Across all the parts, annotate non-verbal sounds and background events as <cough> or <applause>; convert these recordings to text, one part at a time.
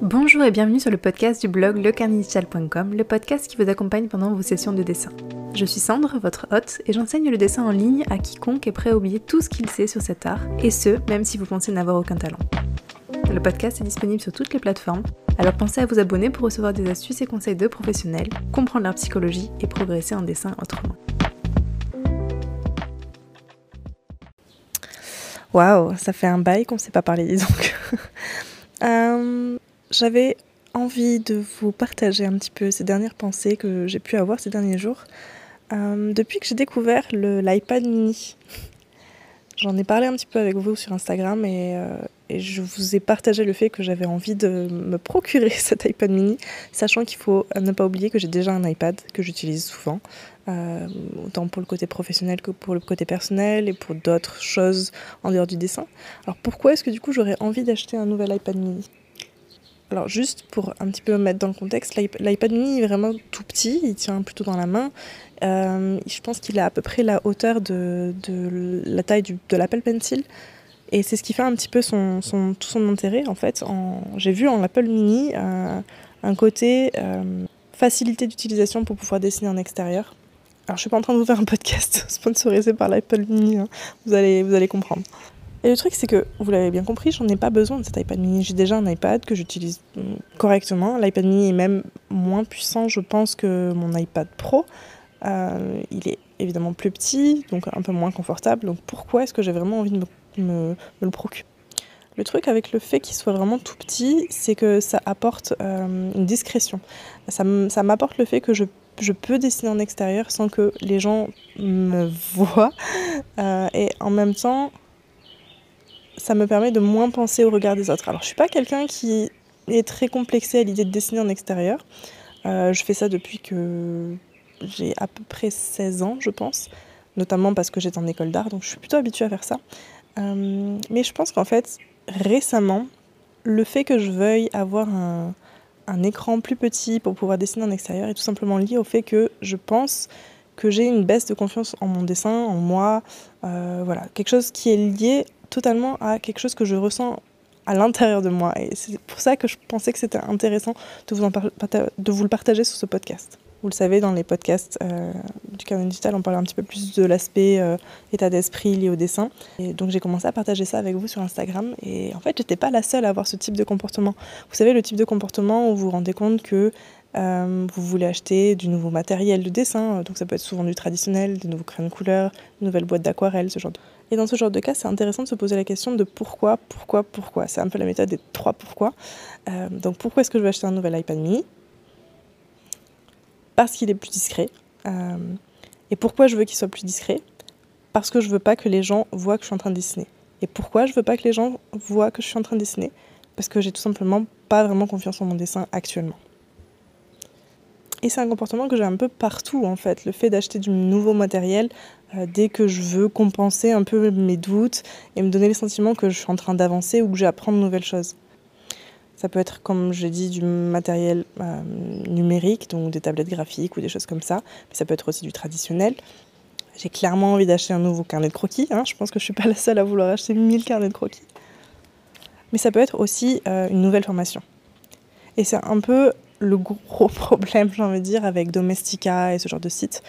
Bonjour et bienvenue sur le podcast du blog lecarninitial.com, le podcast qui vous accompagne pendant vos sessions de dessin. Je suis Sandre, votre hôte, et j'enseigne le dessin en ligne à quiconque est prêt à oublier tout ce qu'il sait sur cet art, et ce, même si vous pensez n'avoir aucun talent. Le podcast est disponible sur toutes les plateformes, alors pensez à vous abonner pour recevoir des astuces et conseils de professionnels, comprendre leur psychologie et progresser en dessin autrement. Waouh, ça fait un bail qu'on ne s'est pas parlé, disons. <laughs> euh, J'avais envie de vous partager un petit peu ces dernières pensées que j'ai pu avoir ces derniers jours. Euh, depuis que j'ai découvert l'iPad mini, j'en ai parlé un petit peu avec vous sur Instagram et, euh, et je vous ai partagé le fait que j'avais envie de me procurer <laughs> cet iPad mini, sachant qu'il faut ne pas oublier que j'ai déjà un iPad que j'utilise souvent, euh, autant pour le côté professionnel que pour le côté personnel et pour d'autres choses en dehors du dessin. Alors pourquoi est-ce que du coup j'aurais envie d'acheter un nouvel iPad mini? Alors juste pour un petit peu mettre dans le contexte, l'iPad mini est vraiment tout petit, il tient plutôt dans la main. Euh, je pense qu'il a à peu près la hauteur de, la taille de l'Apple Pencil. Et c'est ce qui fait un petit peu son, tout son intérêt en fait. J'ai vu en Apple Mini euh, un côté euh, facilité d'utilisation pour pouvoir dessiner en extérieur. Alors je suis pas en train de vous faire un podcast <laughs> sponsorisé par l'Apple Mini, hein. vous, allez, vous allez comprendre. Et le truc, c'est que, vous l'avez bien compris, j'en ai pas besoin de cet iPad mini. J'ai déjà un iPad que j'utilise mm, correctement. L'iPad mini est même moins puissant, je pense, que mon iPad Pro. Euh, il est évidemment plus petit, donc un peu moins confortable. Donc pourquoi est-ce que j'ai vraiment envie de me, me, le procurer le truc avec le fait qu'il soit vraiment tout petit, c'est que ça apporte euh, une discrétion. Ça m'apporte le fait que je, peux dessiner en extérieur sans que les gens me <laughs> voient. Euh, et en même temps, ça me permet de moins penser au regard des autres. Alors, je suis pas quelqu'un qui est très complexé à l'idée de dessiner en extérieur. Euh, je fais ça depuis que j'ai à peu près 16 ans, je pense, notamment parce que j'étais en école d'art, donc je suis plutôt habituée à faire ça. Euh, mais je pense qu'en fait, récemment, le fait que je veuille avoir un, un, écran plus petit pour pouvoir dessiner en extérieur est tout simplement lié au fait que je pense que j'ai une baisse de confiance en mon dessin, en moi, euh, voilà, quelque chose qui est lié totalement à quelque chose que je ressens à l'intérieur de moi. Et c'est pour ça que je pensais que c'était intéressant de vous, en de vous le partager sur ce podcast. Vous le savez, dans les podcasts euh, du Canon Digital, on parle un petit peu plus de l'aspect euh, état d'esprit lié au dessin. Et donc j'ai commencé à partager ça avec vous sur Instagram. Et en fait, j'étais pas la seule à avoir ce type de comportement. Vous savez, le type de comportement où vous vous rendez compte que euh, vous voulez acheter du nouveau matériel de dessin, donc ça peut être souvent du traditionnel, des nouveaux crayons de couleur, une nouvelle boîte d'aquarelle, ce genre de... Et dans ce genre de cas, c'est intéressant de se poser la question de pourquoi, pourquoi, pourquoi. C'est un peu la méthode des trois pourquoi. Euh, donc pourquoi est-ce que je veux acheter un nouvel iPad mini? Parce qu'il est plus discret. Euh, et pourquoi je veux qu'il soit plus discret? Parce que je veux pas que les gens voient que je suis en train de dessiner. Et pourquoi je veux pas que les gens voient que je suis en train de dessiner? Parce que j'ai tout simplement pas vraiment confiance en mon dessin actuellement. Et c'est un comportement que j'ai un peu partout en fait, le fait d'acheter du nouveau matériel euh, dès que je veux compenser un peu mes doutes et me donner le sentiment que je suis en train d'avancer ou que j'apprends de nouvelles choses. Ça peut être, comme j'ai dit, du matériel euh, numérique, donc des tablettes graphiques ou des choses comme ça, mais ça peut être aussi du traditionnel. J'ai clairement envie d'acheter un nouveau carnet de croquis, hein. je pense que je ne suis pas la seule à vouloir acheter 1000 carnets de croquis. Mais ça peut être aussi euh, une nouvelle formation. Et c'est un peu le gros <laughs> problème, j'ai envie de dire, avec Domestika et ce genre de sites,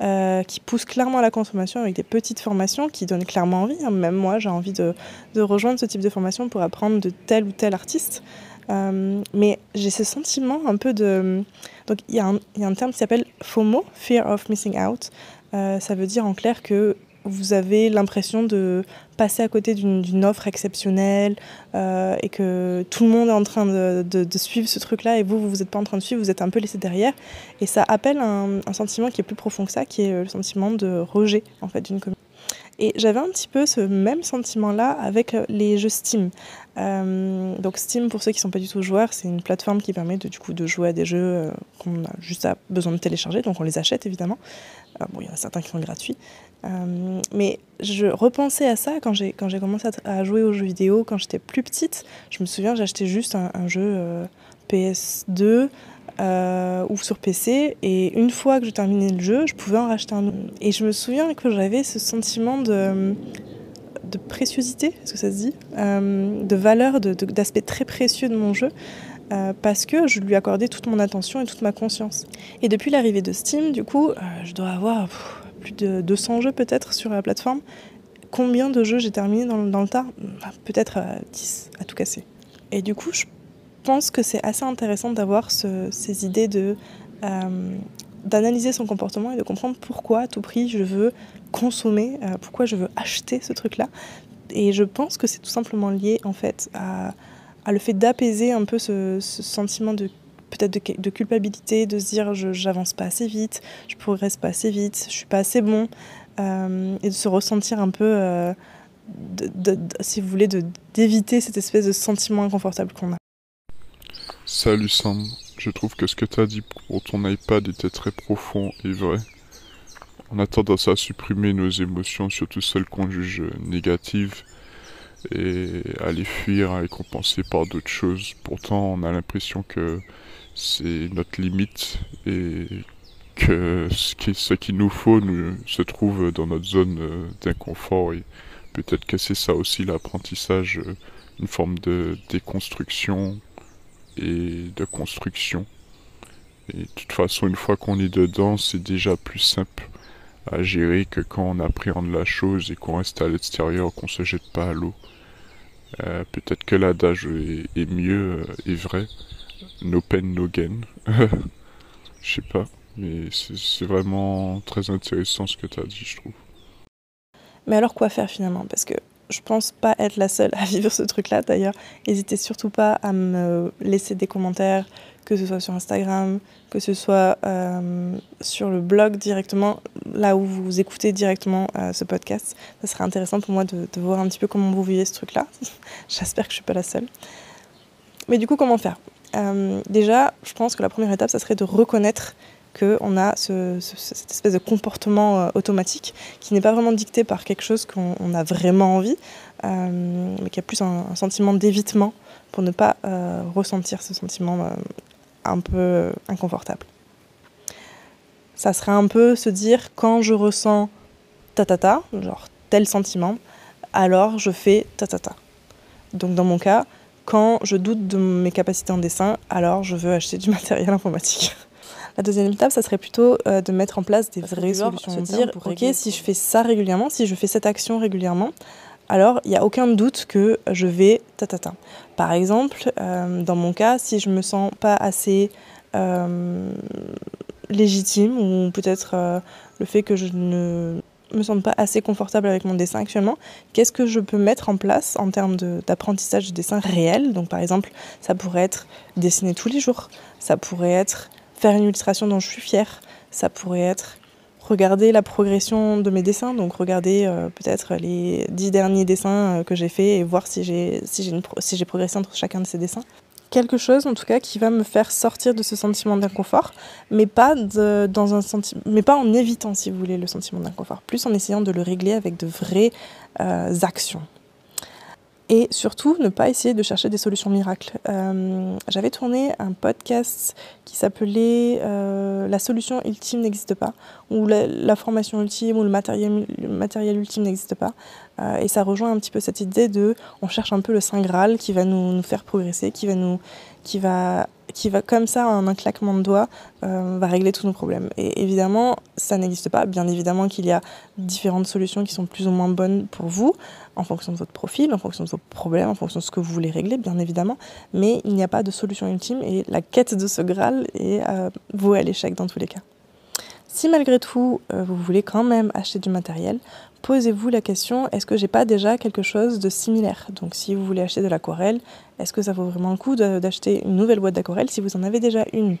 euh, qui poussent clairement à la consommation avec des petites formations qui donnent clairement envie. Hein. Même moi, j'ai envie de, rejoindre ce type de formation pour apprendre de tel ou tel artiste. Euh, mais j'ai ce sentiment un peu de... Donc il y, y, a un terme qui s'appelle FOMO, Fear of Missing Out. Euh, ça veut dire en clair que vous avez l'impression de passer à côté d'une offre exceptionnelle euh, et que tout le monde est en train de, suivre ce truc-là et vous, vous n'êtes pas en train de suivre, vous êtes un peu laissé derrière. Et ça appelle un, un, sentiment qui est plus profond que ça, qui est le sentiment de rejet en fait d'une communauté. Et j'avais un petit peu ce même sentiment-là avec les jeux Steam. Euh, donc Steam, pour ceux qui ne sont pas du tout joueurs, c'est une plateforme qui permet de, jouer à des jeux euh, qu'on a juste besoin de télécharger, donc on les achète évidemment. Euh, bon, il y en a certains qui sont gratuits. Euh, mais je repensais à ça quand j'ai, commencé à, jouer aux jeux vidéo, quand j'étais plus petite. Je me souviens, j'achetais juste un, jeu euh, PS2 euh, ou sur PC. Et une fois que je terminais le jeu, je pouvais en racheter un autre. Et je me souviens que j'avais ce sentiment de de préciosité, est-ce que ça se dit De valeur, d'aspect très précieux de mon jeu. parce que je lui accordais toute mon attention et toute ma conscience. Et depuis l'arrivée de Steam, du coup, je dois avoir plus de 200 jeux peut-être sur la plateforme. Combien de jeux j'ai terminé dans, le tas? Bah, Peut-être 10 à tout casser. Et du coup, je pense que c'est assez intéressant d'avoir ces idées de euh, d'analyser son comportement et de comprendre pourquoi à tout prix je veux consommer, euh, pourquoi je veux acheter ce truc-là. Et je pense que c'est tout simplement lié en fait à, le fait d'apaiser un peu ce, sentiment de peut-être de, culpabilité, de se dire je j'avance pas assez vite, je progresse pas assez vite, je suis pas assez bon, euh, et de se ressentir un peu, si vous voulez, d'éviter cette espèce de sentiment inconfortable qu'on a. Salut Sam, je trouve que ce que tu as dit pour ton iPad était très profond et vrai. On a tendance à supprimer nos émotions, surtout celles qu'on juge négatives, et à les fuir, à les compenser par d'autres choses. Pourtant, on a l'impression que c'est notre limite et que ce qui, qu'il nous faut se trouve dans notre zone euh, d'inconfort. Et peut-être que c'est ça aussi l'apprentissage, euh, une forme de déconstruction et de construction. Et de toute façon, une fois qu'on est dedans, c'est déjà plus simple à gérer que quand on appréhende la chose et qu'on reste à l'extérieur, qu'on se jette pas à l'eau. Euh, peut-être que l'adage est, mieux euh, et vrai. No pain, no gain. <laughs> Je sais pas. Mais c'est vraiment très intéressant ce que tu as dit, je trouve. Mais alors quoi faire finalement? Parce que je pense pas être la seule à <laughs> vivre ce truc-là d'ailleurs. N'hésitez surtout pas à me laisser des commentaires, que ce soit sur Instagram, que ce soit euh, sur le blog directement, là où vous écoutez directement euh, ce podcast. Ça serait intéressant pour moi de, voir un petit peu comment vous vivez ce truc-là. <laughs> J'espère que je suis pas la seule. Mais du coup, comment faire? Euh, Déjà, je pense que la première étape, ça serait de reconnaître qu'on a cette espèce de comportement euh, automatique qui n'est pas vraiment dicté par quelque chose qu'on a vraiment envie, euh, mais qui a plus un, sentiment d'évitement pour ne pas euh, ressentir ce sentiment un peu inconfortable. Ça serait un peu se dire quand je ressens ta ta ta, genre tel sentiment, alors je fais ta ta ta. Donc dans mon cas, quand je doute de mes capacités en dessin, alors je veux acheter du <laughs> matériel informatique. La deuxième étape, ça serait plutôt euh, de mettre en place des vraies solutions. Se dire, ok, si je fais ça régulièrement, si je fais cette action régulièrement, alors il n'y a aucun doute que je vais ta ta ta. Par exemple, euh, dans mon cas, si je me sens pas assez euh, légitime ou peut-être le fait que je ne me sens pas assez confortable avec mon dessin actuellement, qu'est-ce que je peux mettre en place en termes d'apprentissage de dessin réel Donc par exemple, ça pourrait être dessiner tous les jours, ça pourrait être faire une illustration dont je suis fière. Ça pourrait être regarder la progression de mes dessins, donc regarder euh, peut-être les dix derniers dessins euh, que j'ai faits et voir si j'ai si progressé entre chacun de ces dessins. Quelque chose en tout cas qui va me faire sortir de ce sentiment d'inconfort, mais pas dans mais pas en évitant si vous voulez le sentiment d'inconfort, plus en essayant de le régler avec de vraies euh, actions et surtout ne pas essayer de chercher des solutions miracles. Euh, j'avais tourné un podcast qui s'appelait euh, La solution ultime n'existe pas, ou la, formation ultime ou le matériel, matériel ultime n'existe pas. Euh, et ça rejoint un petit peu cette idée de on cherche un peu le Saint Graal qui va nous, nous faire progresser, qui va nous qui va qui va comme ça, en un claquement de doigts, euh, va régler tous nos problèmes. Et évidemment, ça n'existe pas. Bien évidemment qu'il y a différentes solutions qui sont plus ou moins bonnes pour vous, en fonction de votre profil, en fonction de vos problèmes, en fonction de ce que vous voulez régler, bien évidemment. Mais il n'y a pas de solution ultime et la quête de ce Graal est euh, vouée à l'échec dans tous les cas. Si malgré tout, euh, vous voulez quand même acheter du matériel, posez-vous la question est-ce que j'ai pas déjà quelque chose de similaire? Donc, si vous voulez acheter de l'aquarelle, est-ce que ça vaut vraiment le coup d'acheter une nouvelle boîte d'aquarelle si vous en avez déjà une?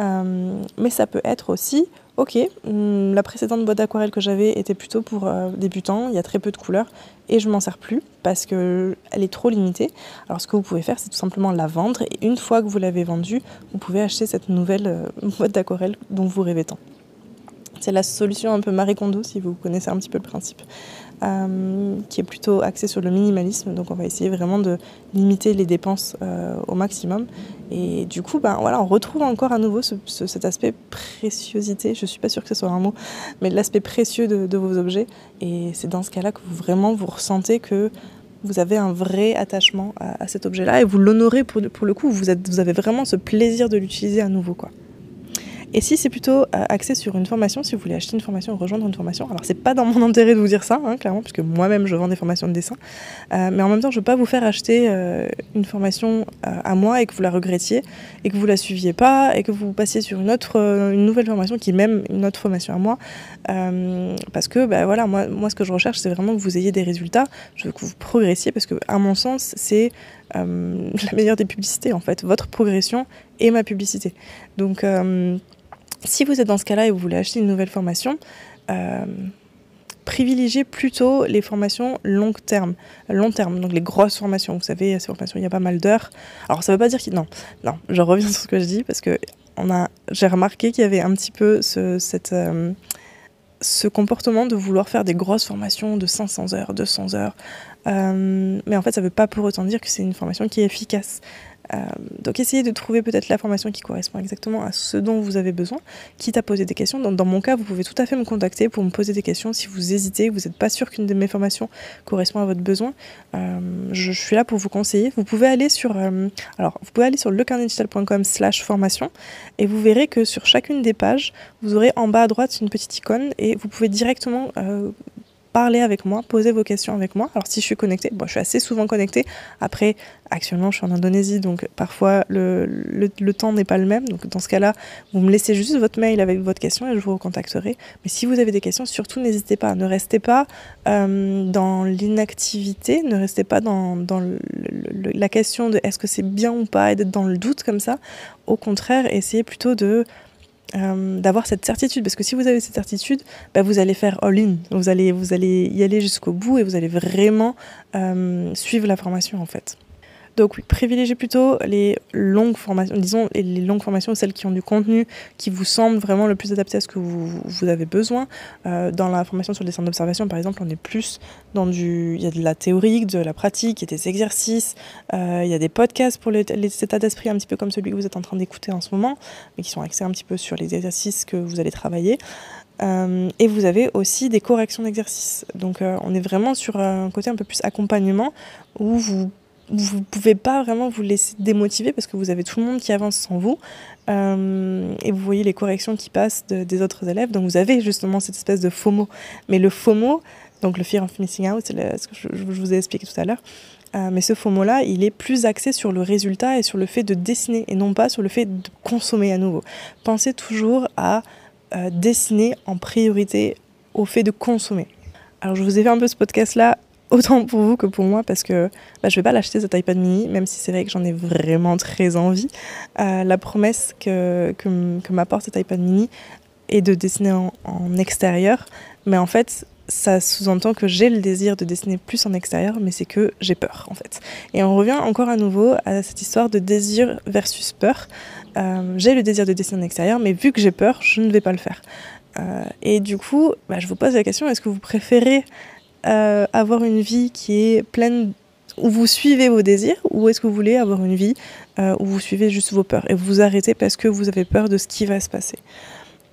Euh, Mais ça peut être aussi ok, hmm, la précédente boîte d'aquarelle que j'avais était plutôt pour euh, débutants, il y a très peu de couleurs et je m'en sers plus parce qu'elle est trop limitée. Alors ce que vous pouvez faire, c'est tout simplement la vendre et une fois que vous l'avez vendue, vous pouvez acheter cette nouvelle <laughs> boîte d'aquarelle dont vous rêvez tant. C'est la solution un peu Marie Kondo, si vous connaissez un petit peu le principe. qui est plutôt axé sur le minimalisme. Donc on va essayer vraiment de limiter les dépenses au maximum. Et du coup, ben, voilà, on retrouve encore à nouveau cet aspect préciosité, je ne suis pas sûre que ce soit un mot, mais l'aspect précieux de, vos objets. Et c'est dans ce cas-là que vous vraiment vous ressentez que vous avez un vrai attachement à, cet objet-là et vous l'honorez pour, le coup, vous, vous avez vraiment ce plaisir de l'utiliser à nouveau. quoi. Et si c'est plutôt euh, axé sur une formation, si vous voulez acheter une formation rejoindre une formation, alors c'est pas dans mon <laughs> intérêt de vous dire ça, hein, clairement, puisque moi-même je vends des formations de dessin, euh, mais en même temps je veux pas vous faire acheter euh, une formation à moi et que vous la regrettiez et que vous la suiviez pas et que vous passiez sur une autre, une nouvelle formation qui est même une autre formation à moi, parce que bah, voilà, moi, moi ce que je recherche c'est vraiment que vous ayez des résultats, je veux que vous progressiez parce que à mon sens c'est <laughs> la meilleure des publicités en fait, votre progression et ma publicité. Donc si vous êtes dans ce cas-là et vous voulez acheter une nouvelle formation, euh, privilégiez plutôt les formations long terme, long terme, donc les grosses formations. Vous savez, ces formations, il y a pas mal d'heures. Alors ça ne veut pas dire qu'il non, non, je reviens <laughs> sur ce que je dis parce que j'ai remarqué qu'il y avait un petit peu ce, euh, comportement de vouloir faire des grosses formations de 500 heures, 200 heures. Euh, mais en fait, ça ne veut pas pour autant dire que c'est une formation qui est efficace. Euh, donc essayez de trouver peut-être la formation qui correspond exactement à ce dont vous avez besoin, quitte à poser des questions. Dans, mon cas, vous pouvez tout à fait me contacter pour me poser des questions si vous hésitez, vous n'êtes pas sûr qu'une de mes formations correspond à votre besoin. Euh, je, suis là pour vous conseiller. Vous pouvez aller sur, euh, alors vous pouvez aller sur slash formation et vous verrez que sur chacune des pages, vous aurez en bas à droite une petite icône et vous pouvez directement parler avec moi, poser vos questions avec moi. Alors si je suis connectée, je suis assez souvent connectée. Après, actuellement, je suis en Indonésie, donc parfois le, temps n'est pas le même. Donc dans ce cas-là, vous me laissez juste votre mail avec votre question et je vous recontacterai. Mais si vous avez des questions, surtout n'hésitez pas. Ne restez pas euh, dans l'inactivité, ne restez pas dans, dans la question de est-ce que c'est bien ou pas et d'être dans le doute comme ça. Au contraire, essayez plutôt de euh, d'avoir cette certitude. Parce que si vous avez cette certitude bah, vous allez faire all-in vous allez, vous allez y aller jusqu'au bout et vous allez vraiment euh, suivre la formation en fait donc oui, privilégiez plutôt les longues formations, disons les longues formations, celles qui ont du contenu qui vous semble vraiment le plus adapté à ce que vous, avez besoin. Euh, dans la formation sur le dessin d'observation, par exemple, on est plus dans du... Il y a de la théorique, de la pratique, il y a des exercices, euh, il y a des podcasts pour les, les états d'esprit, un petit peu comme celui que vous êtes en train d'écouter en ce moment, mais qui sont axés un petit peu sur les exercices que vous allez travailler. Euh, et vous avez aussi des corrections d'exercices. Donc on est vraiment sur un côté un peu plus accompagnement où vous vous pouvez pas vraiment vous laisser démotiver parce que vous avez tout le monde qui avance sans vous euh, et vous voyez les corrections qui passent des autres élèves. Donc vous avez justement cette espèce de FOMO. Mais le FOMO donc le fear of missing out c'est ce que je, vous ai expliqué tout à l'heure euh, mais ce FOMO là il est plus axé sur le résultat et sur le fait de dessiner et non pas sur le fait de consommer à nouveau. Pensez toujours à euh, dessiner en priorité au fait de consommer. Alors je vous ai fait un peu ce podcast là autant pour vous que pour moi parce que bah, je vais pas l'acheter cet iPad mini même si c'est vrai que j'en ai vraiment très envie. Euh, la promesse que, que, m'apporte cet iPad mini est de dessiner en, extérieur mais en fait ça sous-entend que j'ai le désir de dessiner plus en extérieur mais c'est que j'ai peur en fait. Et on revient encore à nouveau à cette histoire de désir versus peur. Euh, j'ai le désir de dessiner en extérieur mais vu que j'ai peur je ne vais pas le faire. Euh, et du coup bah, je vous pose la question est-ce que vous préférez euh, avoir une vie qui est pleine où vous suivez vos désirs ou est-ce que vous voulez avoir une vie euh, où vous suivez juste vos peurs et vous vous arrêtez parce que vous avez peur de ce qui va se passer.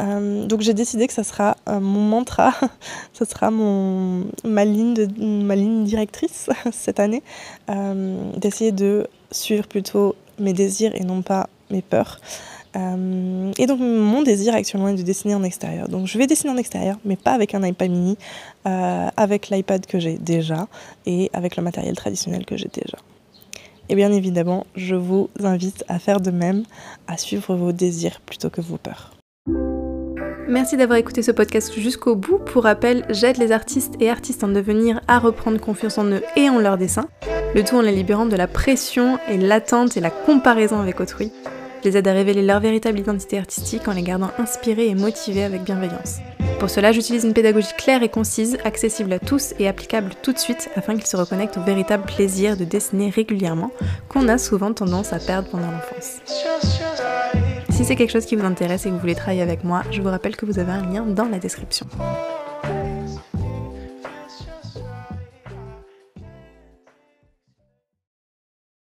Euh, donc j'ai décidé que ça sera mon mantra, <laughs> ça sera mon, ma, ligne de, ma ligne directrice <laughs> cette année, d'essayer de suivre plutôt mes désirs et non pas mes peurs. Euh, et donc mon désir actuellement est de dessiner en extérieur. Donc je vais dessiner en extérieur, mais pas avec un iPad mini, euh, avec l'iPad que j'ai déjà et avec le matériel traditionnel que j'ai déjà. Et bien évidemment, je vous invite à faire de même, à suivre vos désirs plutôt que vos peurs. Merci d'avoir écouté ce podcast jusqu'au bout. Pour rappel, j'aide les artistes et artistes en devenir à reprendre confiance en eux et en leurs dessins, le tout en les libérant de la pression et l'attente et la comparaison avec autrui les aide à révéler leur véritable identité artistique en les gardant inspirés et motivés avec bienveillance. Pour cela, j'utilise une pédagogie claire et concise, accessible à tous et applicable tout de suite afin qu'ils se reconnectent au véritable plaisir de dessiner régulièrement qu'on a souvent tendance à perdre pendant l'enfance. Si c'est quelque chose qui vous intéresse et que vous voulez travailler avec moi, je vous rappelle que vous avez un lien dans la description.